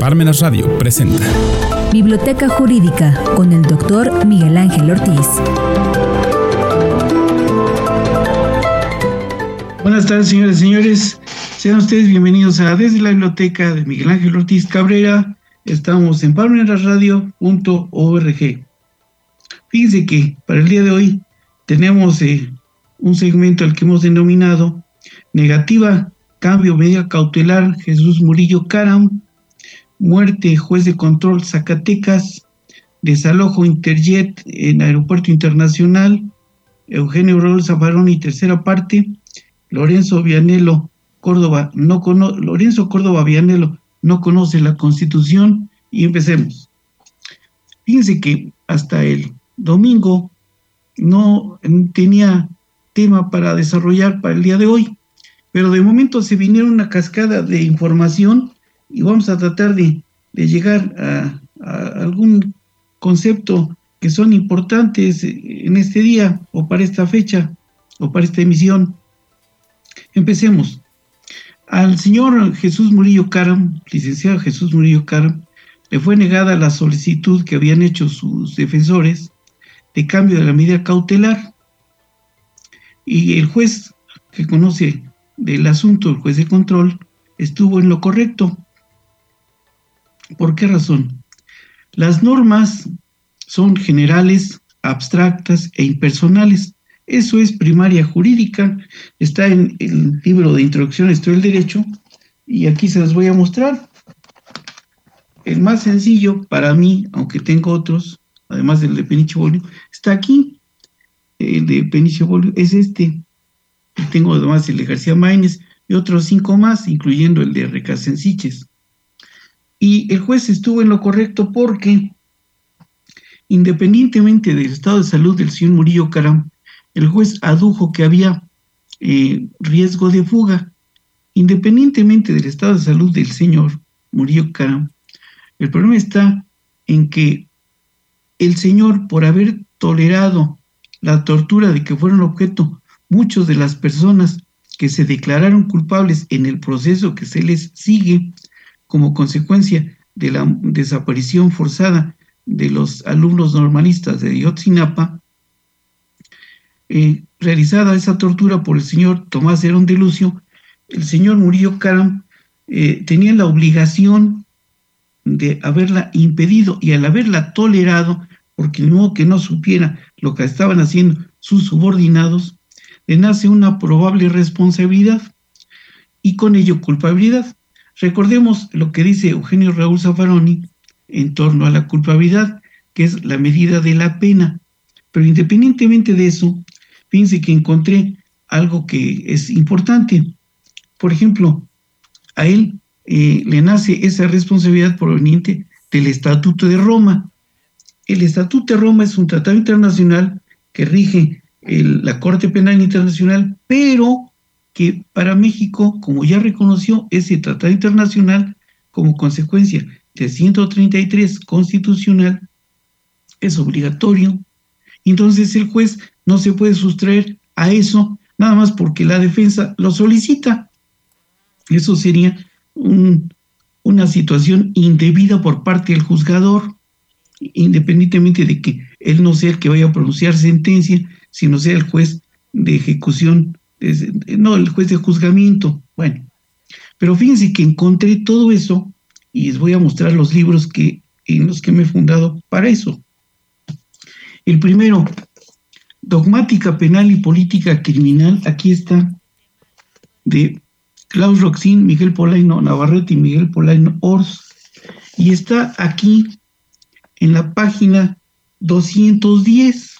Parmenas Radio presenta Biblioteca Jurídica con el doctor Miguel Ángel Ortiz. Buenas tardes, señores y señores. Sean ustedes bienvenidos a Desde la Biblioteca de Miguel Ángel Ortiz Cabrera. Estamos en parmenasradio.org. Fíjense que para el día de hoy tenemos eh, un segmento al que hemos denominado Negativa, Cambio, Medida Cautelar, Jesús Murillo Caram, Muerte, Juez de Control, Zacatecas, Desalojo Interjet en Aeropuerto Internacional, Eugenio Raúl Zafaroni, tercera parte, Lorenzo Vianelo, Córdoba, no Lorenzo Córdoba Vianelo no conoce la Constitución y empecemos. Fíjense que hasta el domingo no tenía tema para desarrollar para el día de hoy, pero de momento se vinieron una cascada de información y vamos a tratar de, llegar a, algún concepto que son importantes en este día o para esta fecha o para esta emisión. Empecemos. Al señor Jesús Murillo Caram, licenciado Jesús Murillo Caram, le fue negada la solicitud que habían hecho sus defensores de cambio de la medida cautelar. Y el juez que conoce del asunto, el juez de control, estuvo en lo correcto. ¿Por qué razón? Las normas son generales, abstractas e impersonales. Eso es primaria jurídica, está en el libro de Introducción a Historia del Derecho y aquí se los voy a mostrar. El más sencillo para mí, aunque tengo otros, además del de Penicio Bolio, está aquí. El de Penicio Bolio es este. Tengo además el de García Maínez y otros cinco más, incluyendo el de Recasensiches. Y el juez estuvo en lo correcto porque, independientemente del estado de salud del señor Murillo Caram, el juez adujo que había eh, riesgo de fuga. Independientemente del estado de salud del señor Murillo Caram, el problema está en que el Señor, por haber tolerado la tortura de que fueron objeto muchas de las personas que se declararon culpables en el proceso que se les sigue como consecuencia de la desaparición forzada de los alumnos normalistas de Yotzinapa, eh, realizada esa tortura por el señor Tomás Herón de Lucio, el señor Murillo Caram eh, tenía la obligación de haberla impedido y al haberla tolerado, porque no que no supiera lo que estaban haciendo sus subordinados, le nace una probable responsabilidad y con ello culpabilidad. Recordemos lo que dice Eugenio Raúl Zaffaroni en torno a la culpabilidad, que es la medida de la pena. Pero independientemente de eso, fíjense que encontré algo que es importante. Por ejemplo, a él eh, le nace esa responsabilidad proveniente del Estatuto de Roma. El Estatuto de Roma es un tratado internacional que rige la Corte Penal Internacional, pero que para México, como ya reconoció ese tratado internacional como consecuencia del 133 constitucional, es obligatorio. Entonces el juez no se puede sustraer a eso nada más porque la defensa lo solicita. Eso sería una situación indebida por parte del juzgador independientemente de que él no sea el que vaya a pronunciar sentencia, sino sea el juez de ejecución, no, el juez de juzgamiento. Bueno, pero fíjense que encontré todo eso y les voy a mostrar los libros que, en los que me he fundado para eso. El primero, Dogmática Penal y Política Criminal, aquí está, de Klaus Roxin, Miguel Polaino Navarrete y Miguel Polaino Ors, y está aquí en la página 210.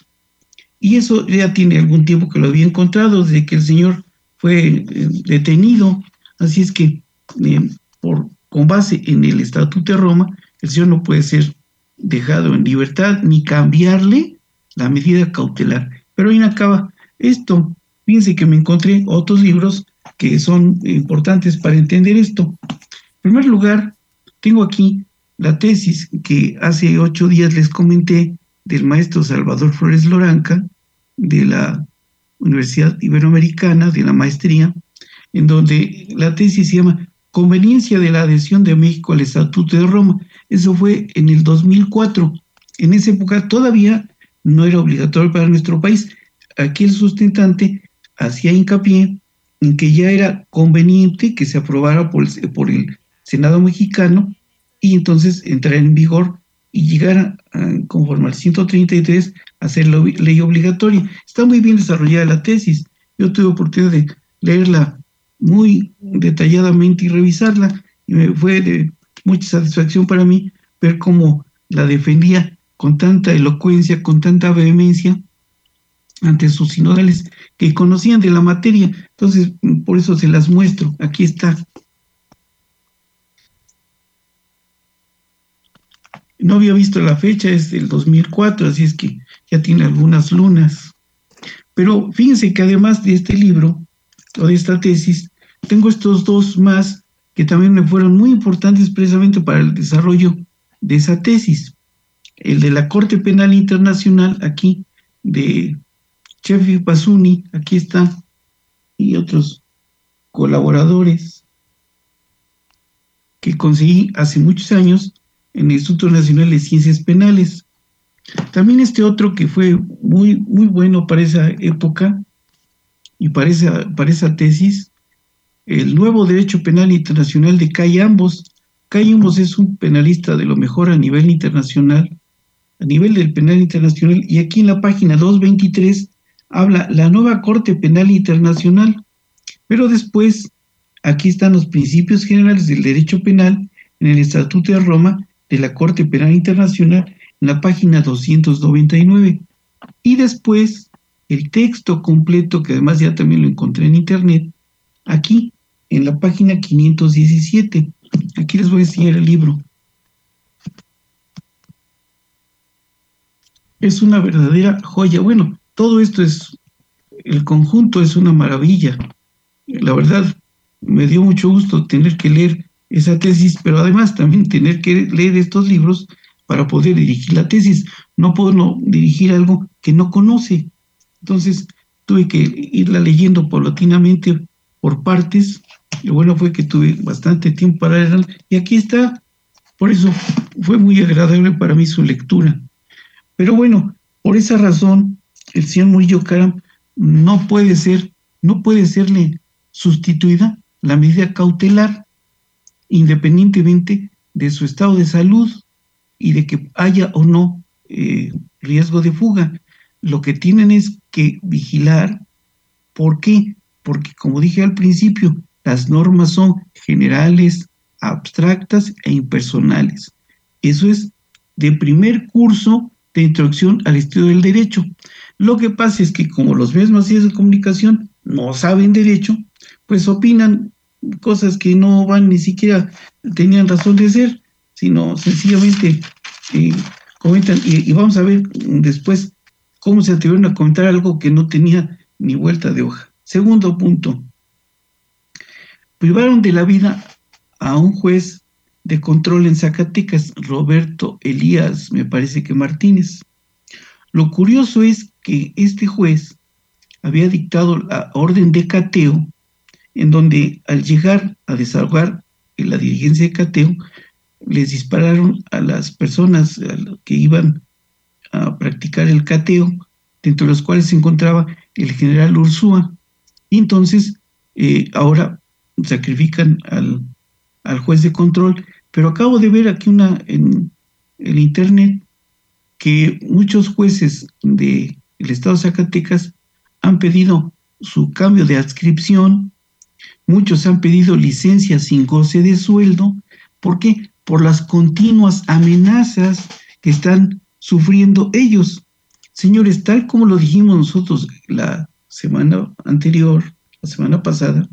Y eso ya tiene algún tiempo que lo había encontrado, desde que el señor fue eh, detenido. Así es que, eh, por, con base en el Estatuto de Roma, el señor no puede ser dejado en libertad ni cambiarle la medida cautelar. Pero ahí acaba esto. Fíjense que me encontré otros libros que son importantes para entender esto. En primer lugar, tengo aquí la tesis que hace ocho días les comenté del maestro Salvador Flores Loranca de la Universidad Iberoamericana de la maestría, en donde la tesis se llama conveniencia de la adhesión de México al Estatuto de Roma. Eso fue en el 2004. En esa época todavía no era obligatorio para nuestro país. Aquí el sustentante hacía hincapié en que ya era conveniente que se aprobara por el, por el Senado mexicano y entonces entrar en vigor y llegar, a, conforme al 133, a ser ley obligatoria. Está muy bien desarrollada la tesis. Yo tuve oportunidad de leerla muy detalladamente y revisarla, y me fue de mucha satisfacción para mí ver cómo la defendía con tanta elocuencia, con tanta vehemencia ante sus sinodales que conocían de la materia. Entonces, por eso se las muestro. Aquí está. No había visto la fecha, es del 2004, así es que ya tiene algunas lunas. Pero fíjense que además de este libro, o de esta tesis, tengo estos dos más que también me fueron muy importantes precisamente para el desarrollo de esa tesis. El de la Corte Penal Internacional, aquí, de Chefi Pasuni, aquí está, y otros colaboradores que conseguí hace muchos años en el Instituto Nacional de Ciencias Penales. También este otro que fue muy, muy bueno para esa época y para esa, para esa tesis, el nuevo derecho penal internacional de Kai Ambos. Kai Ambos es un penalista de lo mejor a nivel internacional, a nivel del penal internacional, y aquí en la página 223 habla la nueva Corte Penal Internacional, pero después aquí están los principios generales del derecho penal en el Estatuto de Roma de la Corte Penal Internacional en la página 299. Y después el texto completo, que además ya también lo encontré en internet, aquí en la página 517. Aquí les voy a enseñar el libro. Es una verdadera joya. Bueno, todo esto es, el conjunto es una maravilla. La verdad, me dio mucho gusto tener que leer esa tesis, pero además también tener que leer estos libros para poder dirigir la tesis. No puedo dirigir algo que no conoce. Entonces tuve que irla leyendo paulatinamente por partes. Lo bueno fue que tuve bastante tiempo para leerla. Y aquí está. Por eso fue muy agradable para mí su lectura. Pero bueno, por esa razón, el señor Murillo Caram no puede ser, no puede serle sustituida la medida cautelar independientemente de su estado de salud y de que haya o no eh, riesgo de fuga. Lo que tienen es que vigilar. ¿Por qué? Porque, como dije al principio, las normas son generales, abstractas e impersonales. Eso es de primer curso de introducción al estudio del derecho. Lo que pasa es que como los mismos medios de comunicación no saben derecho, pues opinan cosas que no van ni siquiera tenían razón de ser, sino sencillamente eh, comentan, y, vamos a ver después cómo se atrevieron a comentar algo que no tenía ni vuelta de hoja. Segundo punto, privaron de la vida a un juez de control en Zacatecas, Roberto Elías, me parece que Martínez. Lo curioso es que este juez había dictado la orden de cateo en donde al llegar a desahogar la dirigencia de Cateo, les dispararon a las personas que iban a practicar el cateo, dentro de los cuales se encontraba el general Ursúa. Y entonces, eh, ahora sacrifican al, juez de control, pero acabo de ver aquí una en el internet que muchos jueces del estado de Zacatecas han pedido su cambio de adscripción Muchos han pedido licencia sin goce de sueldo. ¿Por qué? Por las continuas amenazas que están sufriendo ellos. Señores, tal como lo dijimos nosotros la semana anterior, la semana pasada,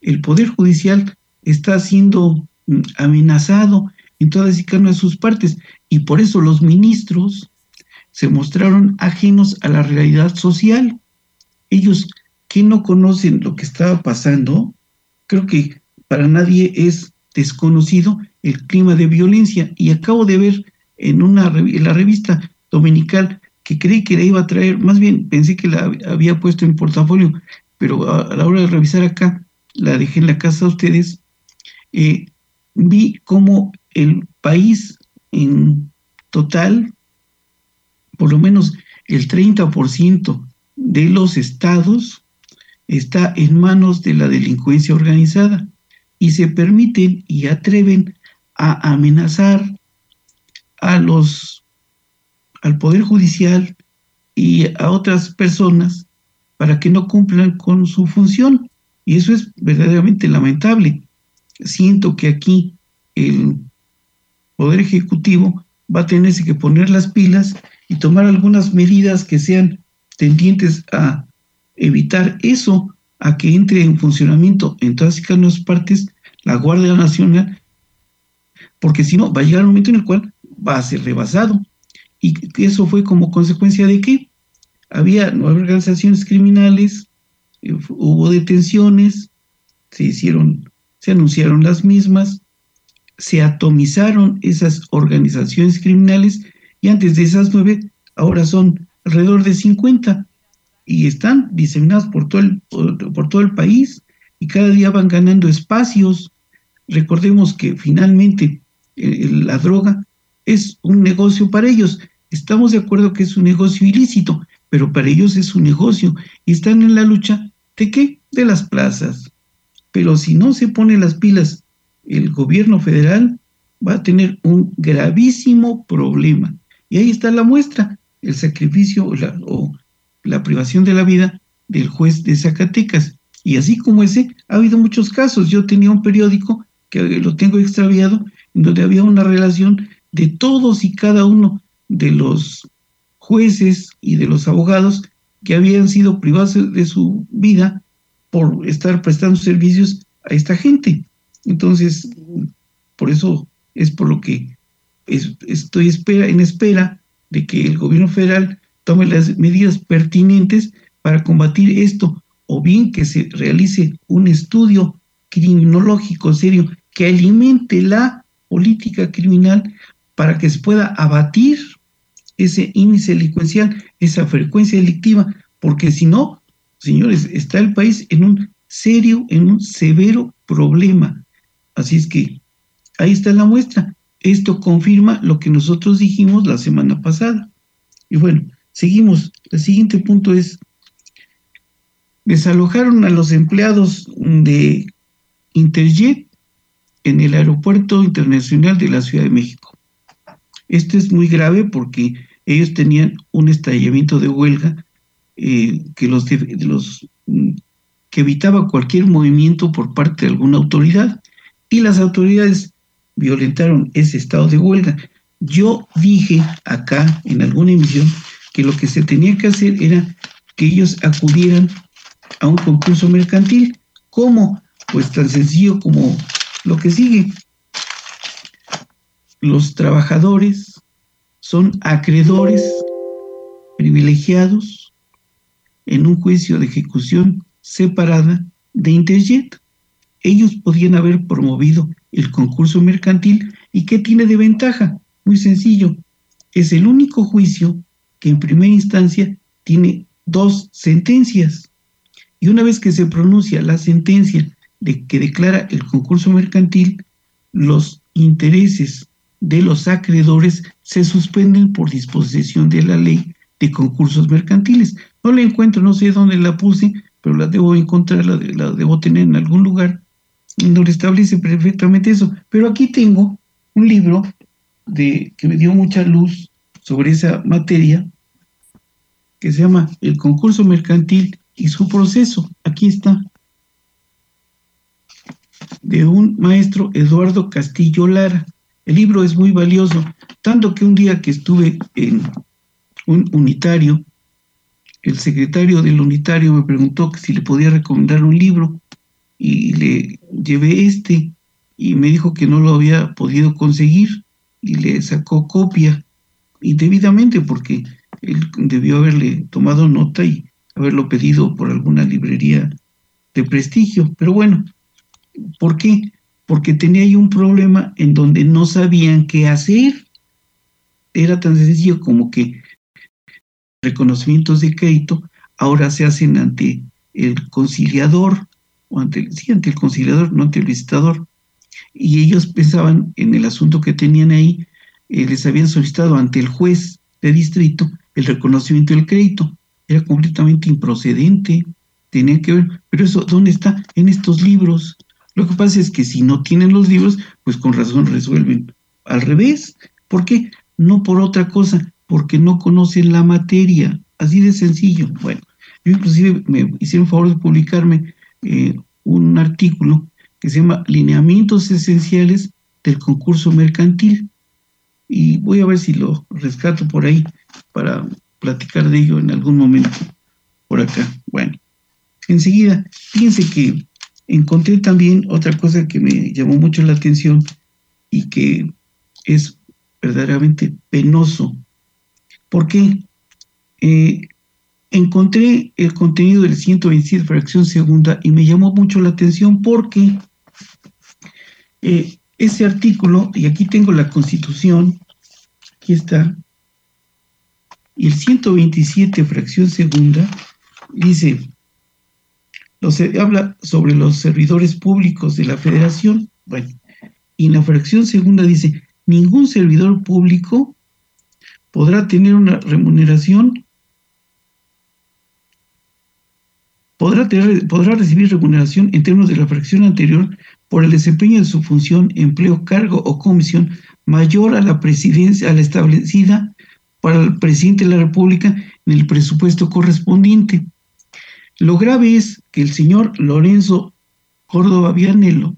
el Poder Judicial está siendo mm, amenazado en todas y cada una de sus partes y por eso los ministros se mostraron ajenos a la realidad social. Ellos que no conocen lo que estaba pasando, creo que para nadie es desconocido el clima de violencia. Y acabo de ver en, una, en la revista dominical que creí que la iba a traer, más bien pensé que la había puesto en portafolio, pero a, la hora de revisar acá, la dejé en la casa de ustedes, eh, vi cómo el país en total, por lo menos el 30% de los estados está en manos de la delincuencia organizada y se permiten y atreven a amenazar a los al poder judicial y a otras personas para que no cumplan con su función y eso es verdaderamente lamentable. Siento que aquí el poder ejecutivo va a tenerse que poner las pilas y tomar algunas medidas que sean tendientes a evitar eso, a que entre en funcionamiento en todas y cada una partes la Guardia Nacional, porque si no, va a llegar un momento en el cual va a ser rebasado. Y eso fue como consecuencia de que había nuevas organizaciones criminales, eh, hubo detenciones, se hicieron, se anunciaron las mismas, se atomizaron esas organizaciones criminales y antes de esas nueve, ahora son alrededor de 50 y están diseminadas por todo el, por, todo el país y cada día van ganando espacios. Recordemos que finalmente eh, la droga es un negocio para ellos. Estamos de acuerdo que es un negocio ilícito, pero para ellos es un negocio y están en la lucha de qué? De las plazas. Pero si no se pone las pilas el gobierno federal, va a tener un gravísimo problema. Y ahí está la muestra, el sacrificio o la, privación de la vida del juez de Zacatecas. Y así como ese, ha habido muchos casos. Yo tenía un periódico que lo tengo extraviado, en donde había una relación de todos y cada uno de los jueces y de los abogados que habían sido privados de su vida por estar prestando servicios a esta gente. Entonces, por eso es por lo que estoy espera, en espera de que el gobierno federal tome las medidas pertinentes para combatir esto, o bien que se realice un estudio criminológico serio que alimente la política criminal para que se pueda abatir ese índice delincuencial, esa frecuencia delictiva, porque si no, señores, está el país en un serio, en un severo problema. Así es que ahí está la muestra. Esto confirma lo que nosotros dijimos la semana pasada. Y bueno, seguimos. El siguiente punto es, desalojaron a los empleados de Interjet en el Aeropuerto Internacional de la Ciudad de México. Esto es muy grave porque ellos tenían un estallamiento de huelga eh, que los, los mm, que evitaba cualquier movimiento por parte de alguna autoridad y las autoridades violentaron ese estado de huelga. Yo dije acá en alguna emisión que lo que se tenía que hacer era que ellos acudieran a un concurso mercantil. ¿Cómo? Pues tan sencillo como lo que sigue. Los trabajadores son acreedores privilegiados en un juicio de ejecución separada de Interjet ellos podían haber promovido el concurso mercantil y ¿qué tiene de ventaja? Muy sencillo, es el único juicio que en primera instancia tiene dos sentencias. Y una vez que se pronuncia la sentencia de que declara el concurso mercantil, los intereses de los acreedores se suspenden por disposición de la ley de concursos mercantiles. No la encuentro, no sé dónde la puse, pero la debo encontrar, la, la debo tener en algún lugar donde establece perfectamente eso. Pero aquí tengo un libro de, que me dio mucha luz sobre esa materia, que se llama El concurso mercantil y su proceso. Aquí está. De un maestro Eduardo Castillo Lara. El libro es muy valioso, tanto que un día que estuve en un unitario, el secretario del unitario me preguntó si le podía recomendar un libro y le llevé este y me dijo que no lo había podido conseguir y le sacó copia indebidamente porque él debió haberle tomado nota y haberlo pedido por alguna librería de prestigio. Pero bueno, ¿por qué? Porque tenía ahí un problema en donde no sabían qué hacer. Era tan sencillo como que reconocimientos de crédito ahora se hacen ante el conciliador o ante, sí, ante el conciliador, no ante el visitador. y ellos pensaban en el asunto que tenían ahí, eh, les habían solicitado ante el juez de distrito el reconocimiento del crédito. Era completamente improcedente, tenía que ver, pero eso, ¿dónde está? En estos libros. Lo que pasa es que si no tienen los libros, pues con razón resuelven al revés. ¿Por qué? No por otra cosa, porque no conocen la materia. Así de sencillo. Bueno, yo inclusive me hicieron favor de publicarme eh, un artículo que se llama Lineamientos Esenciales del Concurso Mercantil. Y voy a ver si lo rescato por ahí para platicar de ello en algún momento por acá. Bueno, enseguida, fíjense que encontré también otra cosa que me llamó mucho la atención y que es verdaderamente penoso. ¿Por qué? Eh, encontré el contenido del 127 fracción segunda y me llamó mucho la atención porque eh, ese artículo, y aquí tengo la constitución, aquí está, y el 127 fracción segunda dice, habla sobre los servidores públicos de la federación, bueno, y en la fracción segunda dice, ningún servidor público podrá tener una remuneración podrá, podrá recibir remuneración en términos de la fracción anterior por el desempeño de su función, empleo, cargo o comisión mayor a la presidencia, a la establecida para el presidente de la República en el presupuesto correspondiente. Lo grave es que el señor Lorenzo Córdoba Vianello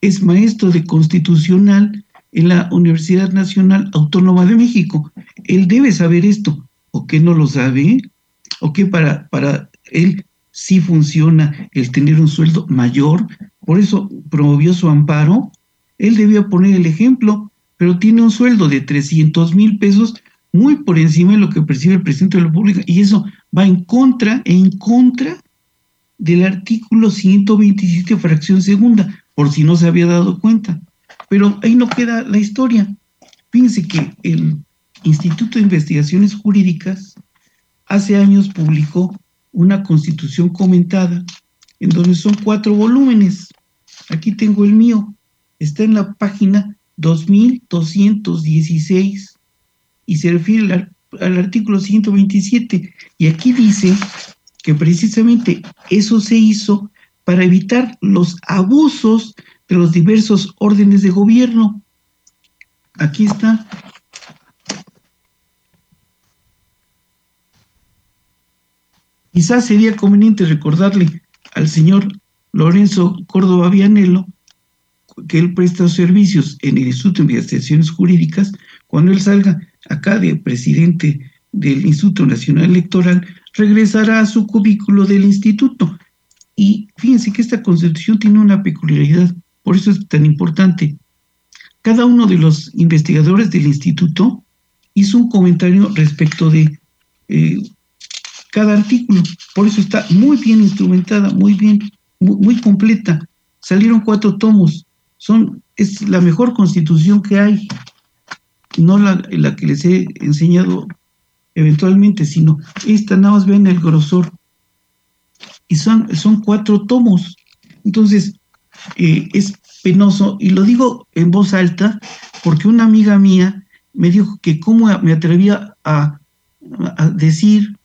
es maestro de constitucional en la Universidad Nacional Autónoma de México. Él debe saber esto, o que no lo sabe, o que para, para él sí funciona el tener un sueldo mayor, por eso promovió su amparo. Él debía poner el ejemplo, pero tiene un sueldo de 300 mil pesos muy por encima de lo que percibe el presidente de la República, y eso va en contra, en contra del artículo 127, fracción segunda, por si no se había dado cuenta. Pero ahí no queda la historia. Fíjense que el Instituto de Investigaciones Jurídicas hace años publicó una constitución comentada en donde son cuatro volúmenes. Aquí tengo el mío. Está en la página 2216 y se refiere al, artículo 127. Y aquí dice que precisamente eso se hizo para evitar los abusos de los diversos órdenes de gobierno. Aquí está. Quizás sería conveniente recordarle al señor Lorenzo Córdoba Vianello que él presta servicios en el Instituto de Investigaciones Jurídicas cuando él salga acá de presidente del Instituto Nacional Electoral, regresará a su cubículo del instituto. Y fíjense que esta constitución tiene una peculiaridad, por eso es tan importante. Cada uno de los investigadores del instituto hizo un comentario respecto de eh, cada artículo, por eso está muy bien instrumentada, muy bien, muy, completa. Salieron cuatro tomos, son, es la mejor constitución que hay no la, la, que les he enseñado eventualmente, sino esta nada más ven el grosor. Y son, son cuatro tomos. Entonces, eh, es penoso, y lo digo en voz alta, porque una amiga mía me dijo que cómo me atrevía a, a decir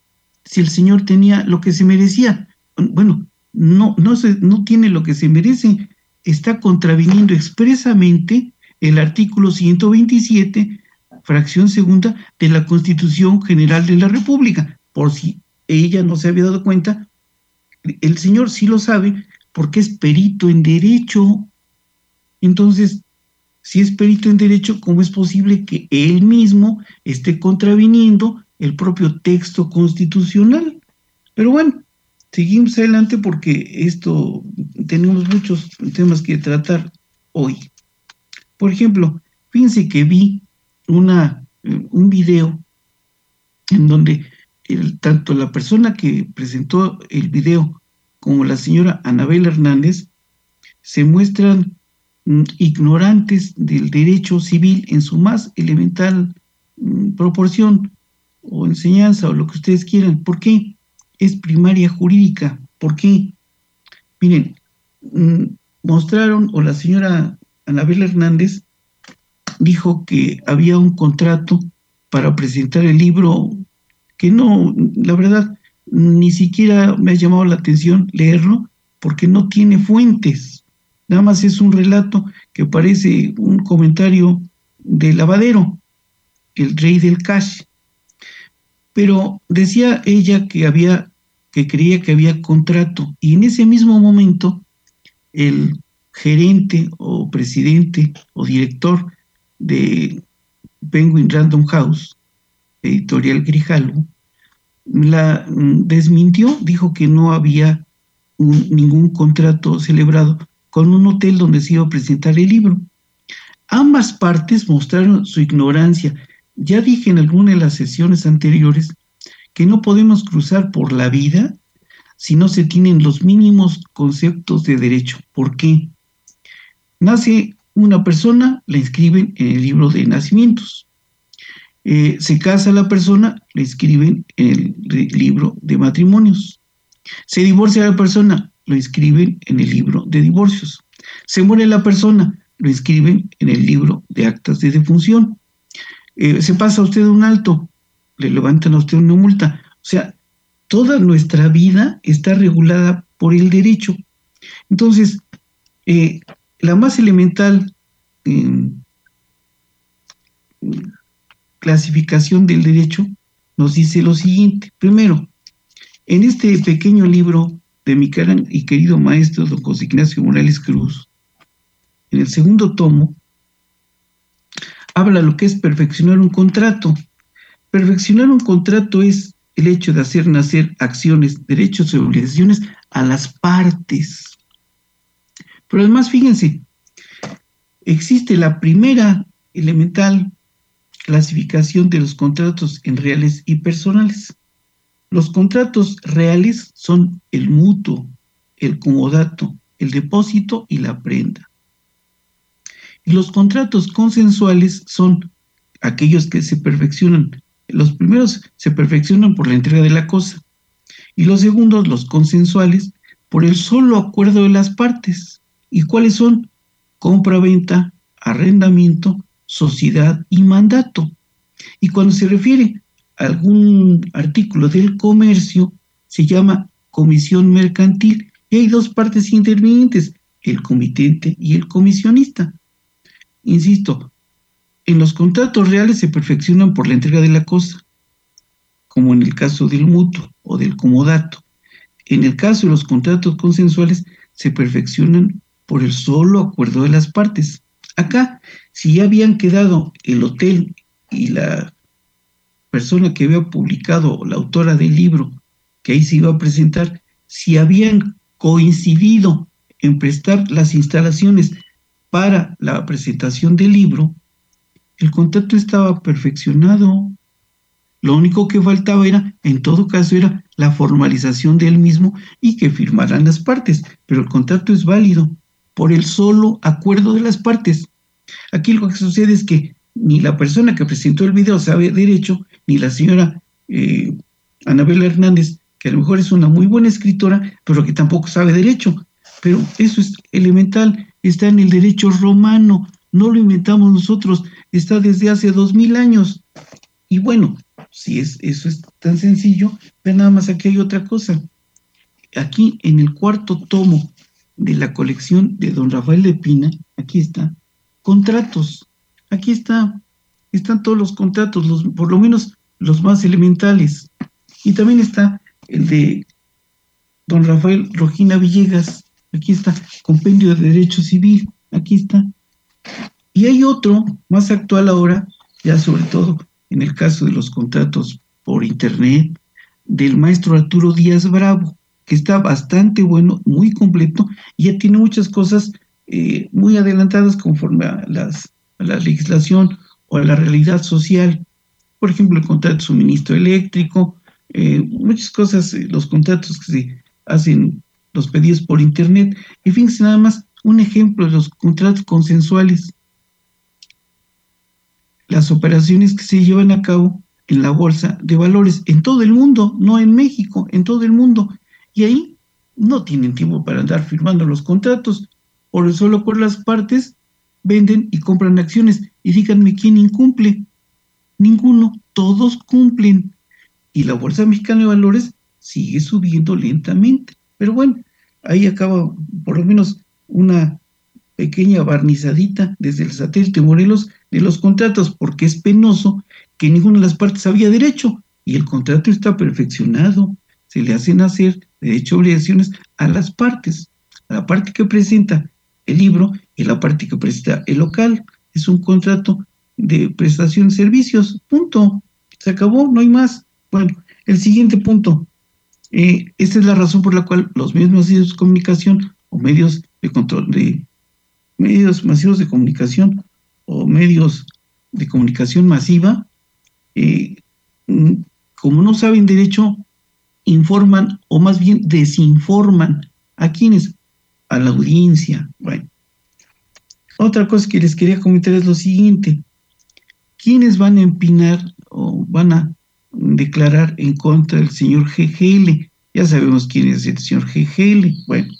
si el Señor tenía lo que se merecía. Bueno, no, no, se, no tiene lo que se merece, está contraviniendo expresamente el artículo 127 fracción segunda de la Constitución General de la República. Por si ella no se había dado cuenta, el señor sí lo sabe porque es perito en derecho. Entonces, si es perito en derecho, ¿cómo es posible que él mismo esté contraviniendo el propio texto constitucional? Pero bueno, seguimos adelante porque esto tenemos muchos temas que tratar hoy. Por ejemplo, fíjense que vi una, un video en donde tanto la persona que presentó el video como la señora Anabel Hernández se muestran mm, ignorantes del derecho civil en su más elemental mm, proporción o enseñanza o lo que ustedes quieran. ¿Por qué? Es primaria jurídica. ¿Por qué? Miren, mm, mostraron, o la señora Anabel Hernández dijo que había un contrato para presentar el libro que no, la verdad, ni siquiera me ha llamado la atención leerlo porque no tiene fuentes. Nada más es un relato que parece un comentario de lavadero, el rey del cash. Pero decía ella que había, que creía que había contrato, y en ese mismo momento el gerente o presidente o director de Penguin Random House, editorial Grijalvo, la mm, desmintió, dijo que no había ningún contrato celebrado con un hotel donde se iba a presentar el libro. Ambas partes mostraron su ignorancia. Ya dije en alguna de las sesiones anteriores que no podemos cruzar por la vida si no se tienen los mínimos conceptos de derecho. ¿Por qué? Nace una persona, la inscriben en el libro de nacimientos. Eh, se casa la persona, la inscriben en el libro de matrimonios. Se divorcia la persona, lo inscriben en el libro de divorcios. Se muere la persona, lo inscriben en el libro de actas de defunción. Eh, se pasa a usted un alto, le levantan a usted una multa. O sea, toda nuestra vida está regulada por el derecho. Entonces, eh, la más elemental em, clasificación del derecho nos dice lo siguiente. Primero, en este pequeño libro de mi gran y querido maestro don José Ignacio Morales Cruz, en el segundo tomo, habla lo que es perfeccionar un contrato. Perfeccionar un contrato es el hecho de hacer nacer acciones, derechos y obligaciones a las partes. Pero además, fíjense, existe la primera elemental clasificación de los contratos en reales y personales. Los contratos reales son el mutuo, el comodato, el depósito y la prenda. Y los contratos consensuales son aquellos que se perfeccionan. Los primeros se perfeccionan por la entrega de la cosa y los segundos, los consensuales, por el solo acuerdo de las partes. ¿Y cuáles son? Compra-venta, arrendamiento, sociedad y mandato. Y cuando se refiere a algún artículo del comercio, se llama comisión mercantil. Y hay dos partes intervinientes, el comitente y el comisionista. Insisto, en los contratos reales se perfeccionan por la entrega de la cosa, como en el caso del mutuo o del comodato. En el caso de los contratos consensuales se perfeccionan por el solo acuerdo de las partes. Acá, si ya habían quedado el hotel y la persona que había publicado, la autora del libro, que ahí se iba a presentar, si habían coincidido en prestar las instalaciones para la presentación del libro, el contrato estaba perfeccionado. Lo único que faltaba era, en todo caso, era la formalización del mismo y que firmaran las partes, pero el contrato es válido por el solo acuerdo de las partes. Aquí lo que sucede es que ni la persona que presentó el video sabe derecho, ni la señora eh, Anabel Hernández, que a lo mejor es una muy buena escritora, pero que tampoco sabe derecho. Pero eso es elemental, está en el derecho romano, no lo inventamos nosotros, está desde hace dos mil años. Y bueno, si es, eso es tan sencillo, pero nada más aquí hay otra cosa. Aquí en el cuarto tomo de la colección de don Rafael de Pina, aquí está, contratos, aquí está, están todos los contratos, los, por lo menos los más elementales. Y también está el de don Rafael Rojina Villegas, aquí está, Compendio de Derecho Civil, aquí está. Y hay otro más actual ahora, ya sobre todo en el caso de los contratos por Internet, del maestro Arturo Díaz Bravo, que está bastante bueno, muy completo, y ya tiene muchas cosas eh, muy adelantadas conforme a, las, la legislación o a la realidad social. Por ejemplo, el contrato de suministro eléctrico, eh, muchas cosas, eh, los contratos que se hacen, los pedidos por Internet. Y fíjense nada más un ejemplo de los contratos consensuales. Las operaciones que se llevan a cabo en la bolsa de valores en todo el mundo, no en México, en todo el mundo. Y ahí no tienen tiempo para andar firmando los contratos, por solo por las partes venden y compran acciones. Y díganme quién incumple. Ninguno, todos cumplen. Y la Bolsa Mexicana de Valores sigue subiendo lentamente. Pero bueno, ahí acaba por lo menos una pequeña barnizadita desde el satélite Morelos de los contratos, porque es penoso que ninguna de las partes había derecho y el contrato está perfeccionado. Se le hacen hacer derecho obligaciones a las partes, a la parte que presenta el libro y la parte que presenta el local. Es un contrato de prestación de servicios, punto. Se acabó, no hay más. Bueno, el siguiente punto. Esta es la razón por la cual los medios masivos de comunicación o medios de control de medios masivos de comunicación o medios de comunicación masiva, eh, mm, como no saben derecho, informan o más bien desinforman a quienes, a la audiencia. Bueno, otra cosa que les quería comentar es lo siguiente. ¿Quiénes van a empinar o van a declarar en contra del señor GGL? Ya sabemos quién es el señor GGL. Bueno,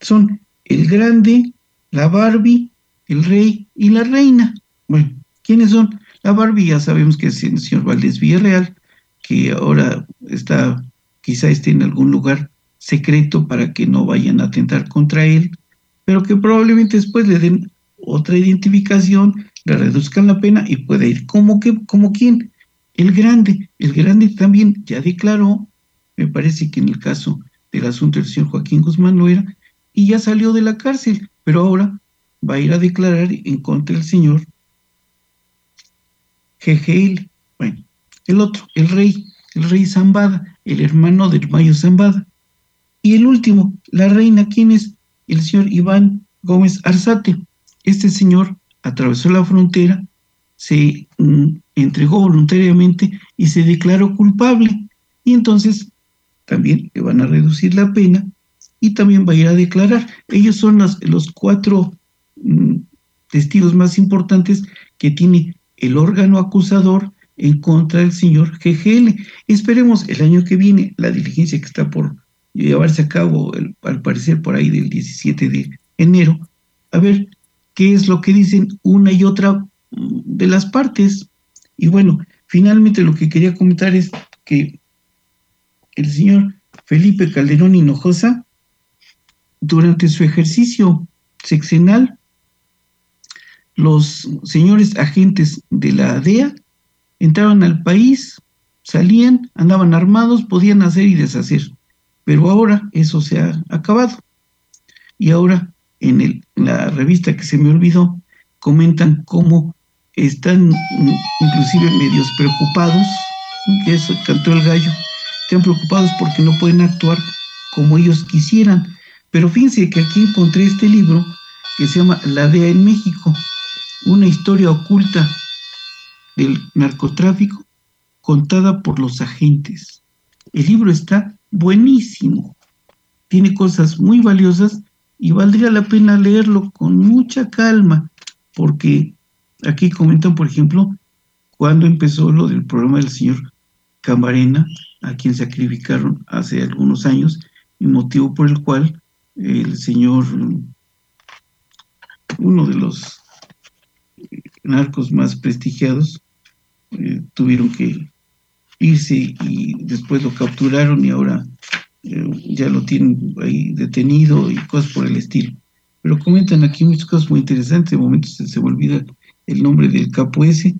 son el grande, la Barbie, el rey y la reina. Bueno, ¿quiénes son? La Barbie ya sabemos que es el señor Valdés Villarreal, que ahora está, quizá esté en algún lugar secreto para que no vayan a atentar contra él, pero que probablemente después le den otra identificación, le reduzcan la pena y pueda ir. ¿Cómo que, como quién? El grande. El grande también ya declaró, me parece que en el caso del asunto del señor Joaquín Guzmán lo era, y ya salió de la cárcel, pero ahora va a ir a declarar en contra del señor GGL. Bueno, el otro, el rey, el rey Zambada, el hermano del Mayo Zambada. Y el último, la reina, ¿quién es? El señor Iván Gómez Arzate. Este señor atravesó la frontera, se mm, entregó voluntariamente y se declaró culpable. Y entonces también le van a reducir la pena y también va a ir a declarar. Ellos son los, los cuatro mm, testigos más importantes que tiene el órgano acusador en contra del señor GGL. Esperemos el año que viene la diligencia que está por llevarse a cabo, al parecer por ahí del 17 de enero, a ver qué es lo que dicen una y otra de las partes. Y bueno, finalmente lo que quería comentar es que el señor Felipe Calderón Hinojosa, durante su ejercicio sexenal, los señores agentes de la DEA entraban al país, salían, andaban armados, podían hacer y deshacer. Pero ahora eso se ha acabado. Y ahora en, el, la revista que se me olvidó, comentan cómo están inclusive medios preocupados, que eso cantó el gallo, están preocupados porque no pueden actuar como ellos quisieran. Pero fíjense que aquí encontré este libro que se llama La DEA en México, una historia oculta del narcotráfico contada por los agentes. El libro está buenísimo, tiene cosas muy valiosas y valdría la pena leerlo con mucha calma, porque aquí comentan, por ejemplo, cuando empezó lo del programa del señor Camarena, a quien sacrificaron hace algunos años, y motivo por el cual el señor, uno de los narcos más prestigiados eh, tuvieron que irse y después lo capturaron y ahora eh, ya lo tienen ahí detenido y cosas por el estilo. Pero comentan aquí muchas cosas muy interesantes, de momento se, se olvida el nombre del capo ese,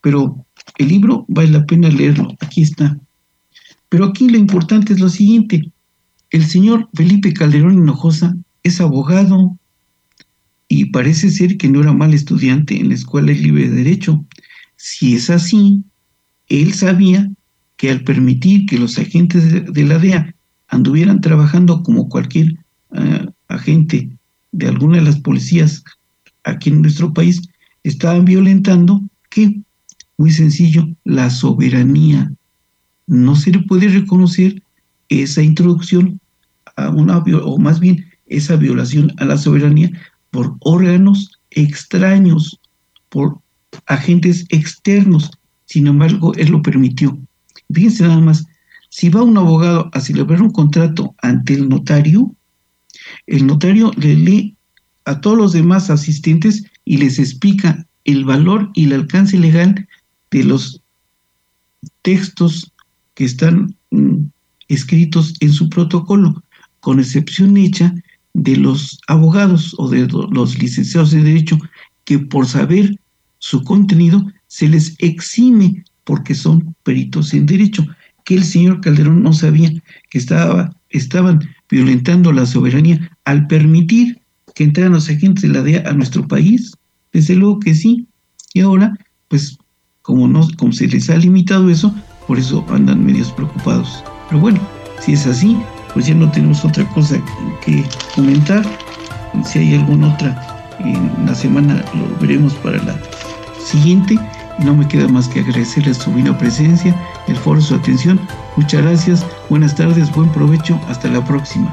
pero el libro vale la pena leerlo, aquí está. Pero aquí lo importante es lo siguiente, el señor Felipe Calderón Hinojosa es abogado, y parece ser que no era mal estudiante en la Escuela Libre de Derecho. Si es así, él sabía que al permitir que los agentes de la DEA anduvieran trabajando como cualquier uh, agente de alguna de las policías aquí en nuestro país, estaban violentando, ¿qué? Muy sencillo, la soberanía. No se le puede reconocer esa introducción a una, o más bien esa violación a la soberanía por órganos extraños, por agentes externos. Sin embargo, él lo permitió. Fíjense nada más, si va un abogado a celebrar un contrato ante el notario, el notario le lee a todos los demás asistentes y les explica el valor y el alcance legal de los textos que están mm, escritos en su protocolo, con excepción hecha de los abogados o de los licenciados en Derecho que por saber su contenido se les exime porque son peritos en Derecho, que el señor Calderón no sabía que estaba, estaban violentando la soberanía al permitir que entraran los agentes de la DEA a nuestro país. Desde luego que sí. Y ahora, pues, como, no, como se les ha limitado eso, por eso andan medios preocupados. Pero bueno, si es así, pues ya no tenemos otra cosa que comentar. Si hay alguna otra en la semana, lo veremos para la siguiente. No me queda más que agradecerles su buena presencia, el foro, su atención. Muchas gracias, buenas tardes, buen provecho, hasta la próxima.